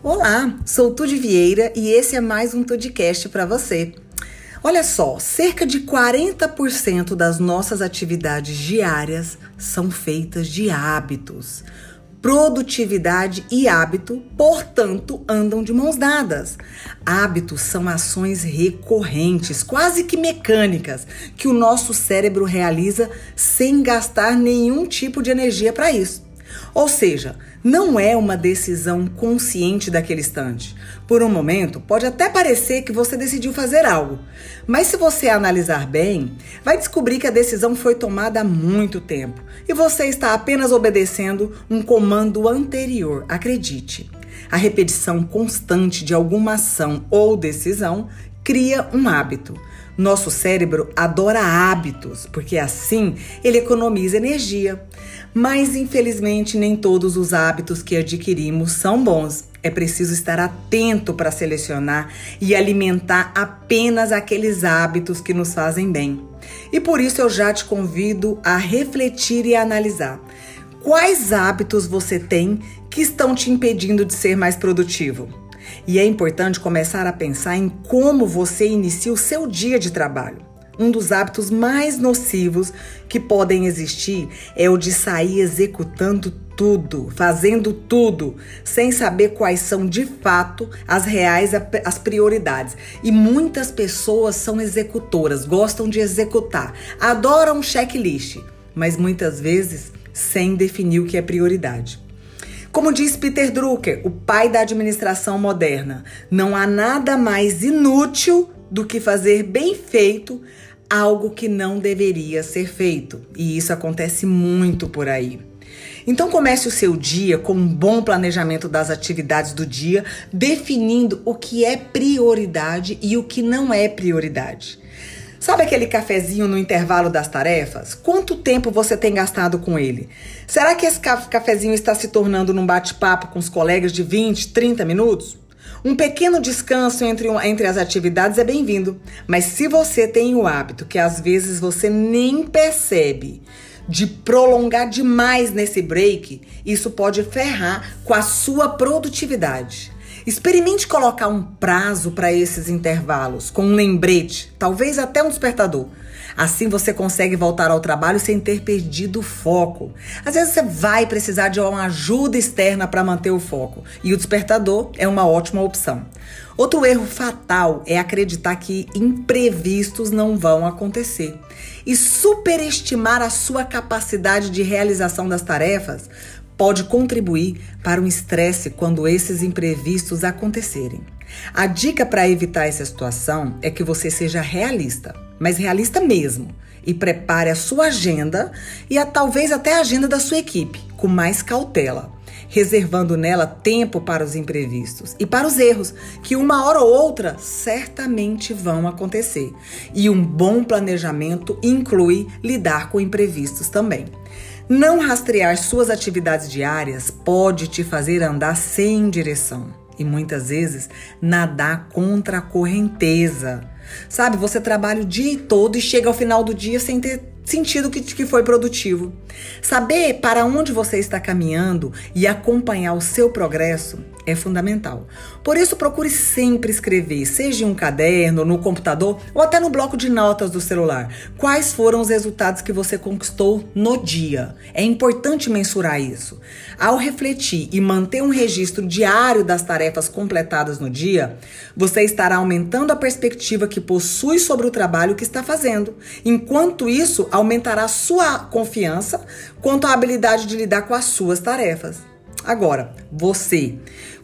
Olá, sou Tude Vieira e esse é mais um Tudcast para você. Olha só, cerca de 40% das nossas atividades diárias são feitas de hábitos. Produtividade e hábito, portanto, andam de mãos dadas. Hábitos são ações recorrentes, quase que mecânicas, que o nosso cérebro realiza sem gastar nenhum tipo de energia para isso. Ou seja, não é uma decisão consciente daquele instante. Por um momento, pode até parecer que você decidiu fazer algo, mas se você analisar bem, vai descobrir que a decisão foi tomada há muito tempo e você está apenas obedecendo um comando anterior. Acredite. A repetição constante de alguma ação ou decisão cria um hábito. Nosso cérebro adora hábitos, porque assim ele economiza energia. Mas infelizmente nem todos os hábitos que adquirimos são bons. É preciso estar atento para selecionar e alimentar apenas aqueles hábitos que nos fazem bem. E por isso eu já te convido a refletir e analisar. Quais hábitos você tem que estão te impedindo de ser mais produtivo? E é importante começar a pensar em como você inicia o seu dia de trabalho. Um dos hábitos mais nocivos que podem existir é o de sair executando tudo, fazendo tudo, sem saber quais são de fato as reais as prioridades. E muitas pessoas são executoras, gostam de executar, adoram checklist, mas muitas vezes sem definir o que é prioridade. Como diz Peter Drucker, o pai da administração moderna, não há nada mais inútil do que fazer bem feito algo que não deveria ser feito. E isso acontece muito por aí. Então comece o seu dia com um bom planejamento das atividades do dia, definindo o que é prioridade e o que não é prioridade. Sabe aquele cafezinho no intervalo das tarefas? Quanto tempo você tem gastado com ele? Será que esse cafezinho está se tornando num bate-papo com os colegas de 20, 30 minutos? Um pequeno descanso entre, entre as atividades é bem-vindo, mas se você tem o hábito que às vezes você nem percebe de prolongar demais nesse break, isso pode ferrar com a sua produtividade. Experimente colocar um prazo para esses intervalos, com um lembrete, talvez até um despertador. Assim você consegue voltar ao trabalho sem ter perdido o foco. Às vezes você vai precisar de uma ajuda externa para manter o foco, e o despertador é uma ótima opção. Outro erro fatal é acreditar que imprevistos não vão acontecer e superestimar a sua capacidade de realização das tarefas pode contribuir para um estresse quando esses imprevistos acontecerem. A dica para evitar essa situação é que você seja realista, mas realista mesmo, e prepare a sua agenda e a, talvez até a agenda da sua equipe com mais cautela, reservando nela tempo para os imprevistos e para os erros, que uma hora ou outra certamente vão acontecer. E um bom planejamento inclui lidar com imprevistos também. Não rastrear suas atividades diárias pode te fazer andar sem direção e muitas vezes nadar contra a correnteza. Sabe, você trabalha o dia todo e chega ao final do dia sem ter sentido que, que foi produtivo. Saber para onde você está caminhando e acompanhar o seu progresso é fundamental. Por isso, procure sempre escrever, seja em um caderno, no computador ou até no bloco de notas do celular, quais foram os resultados que você conquistou no dia. É importante mensurar isso. Ao refletir e manter um registro diário das tarefas completadas no dia, você estará aumentando a perspectiva que possui sobre o trabalho que está fazendo. Enquanto isso, aumentará sua confiança quanto à habilidade de lidar com as suas tarefas. Agora, você,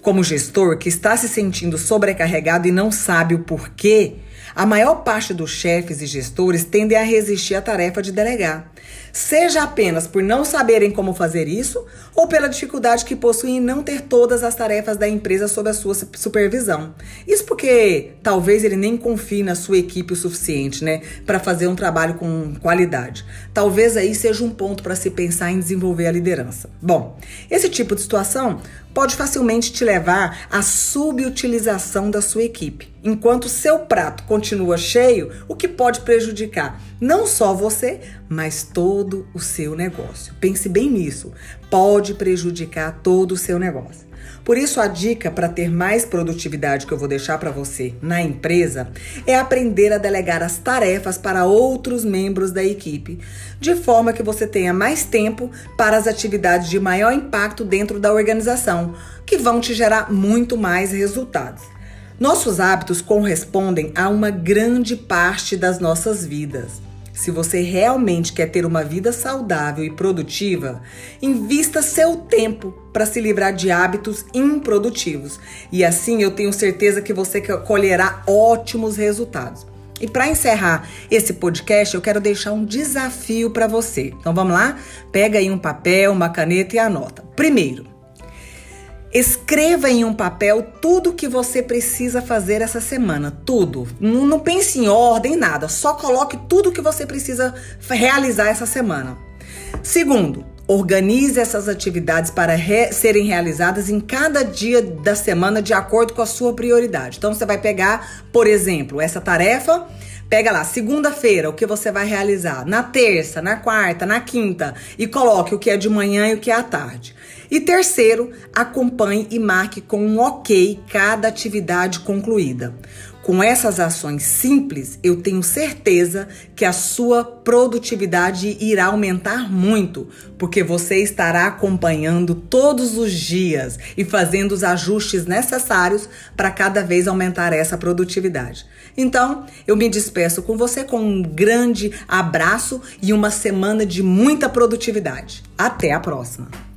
como gestor que está se sentindo sobrecarregado e não sabe o porquê, a maior parte dos chefes e gestores tendem a resistir à tarefa de delegar seja apenas por não saberem como fazer isso ou pela dificuldade que possuem em não ter todas as tarefas da empresa sob a sua supervisão. Isso porque talvez ele nem confie na sua equipe o suficiente, né, para fazer um trabalho com qualidade. Talvez aí seja um ponto para se pensar em desenvolver a liderança. Bom, esse tipo de situação pode facilmente te levar à subutilização da sua equipe, enquanto seu prato continua cheio, o que pode prejudicar não só você, mas todo o seu negócio. Pense bem nisso. Pode prejudicar todo o seu negócio. Por isso, a dica para ter mais produtividade que eu vou deixar para você na empresa é aprender a delegar as tarefas para outros membros da equipe, de forma que você tenha mais tempo para as atividades de maior impacto dentro da organização, que vão te gerar muito mais resultados. Nossos hábitos correspondem a uma grande parte das nossas vidas. Se você realmente quer ter uma vida saudável e produtiva, invista seu tempo para se livrar de hábitos improdutivos. E assim eu tenho certeza que você colherá ótimos resultados. E para encerrar esse podcast, eu quero deixar um desafio para você. Então vamos lá? Pega aí um papel, uma caneta e anota. Primeiro, Escreva em um papel tudo que você precisa fazer essa semana, tudo. Não, não, pense em ordem, nada. Só coloque tudo que você precisa realizar essa semana. Segundo, organize essas atividades para re serem realizadas em cada dia da semana de acordo com a sua prioridade. Então você vai pegar, por exemplo, essa tarefa Pega lá, segunda-feira, o que você vai realizar, na terça, na quarta, na quinta e coloque o que é de manhã e o que é à tarde. E terceiro, acompanhe e marque com um ok cada atividade concluída. Com essas ações simples, eu tenho certeza que a sua produtividade irá aumentar muito, porque você estará acompanhando todos os dias e fazendo os ajustes necessários para cada vez aumentar essa produtividade. Então, eu me despeço com você com um grande abraço e uma semana de muita produtividade. Até a próxima!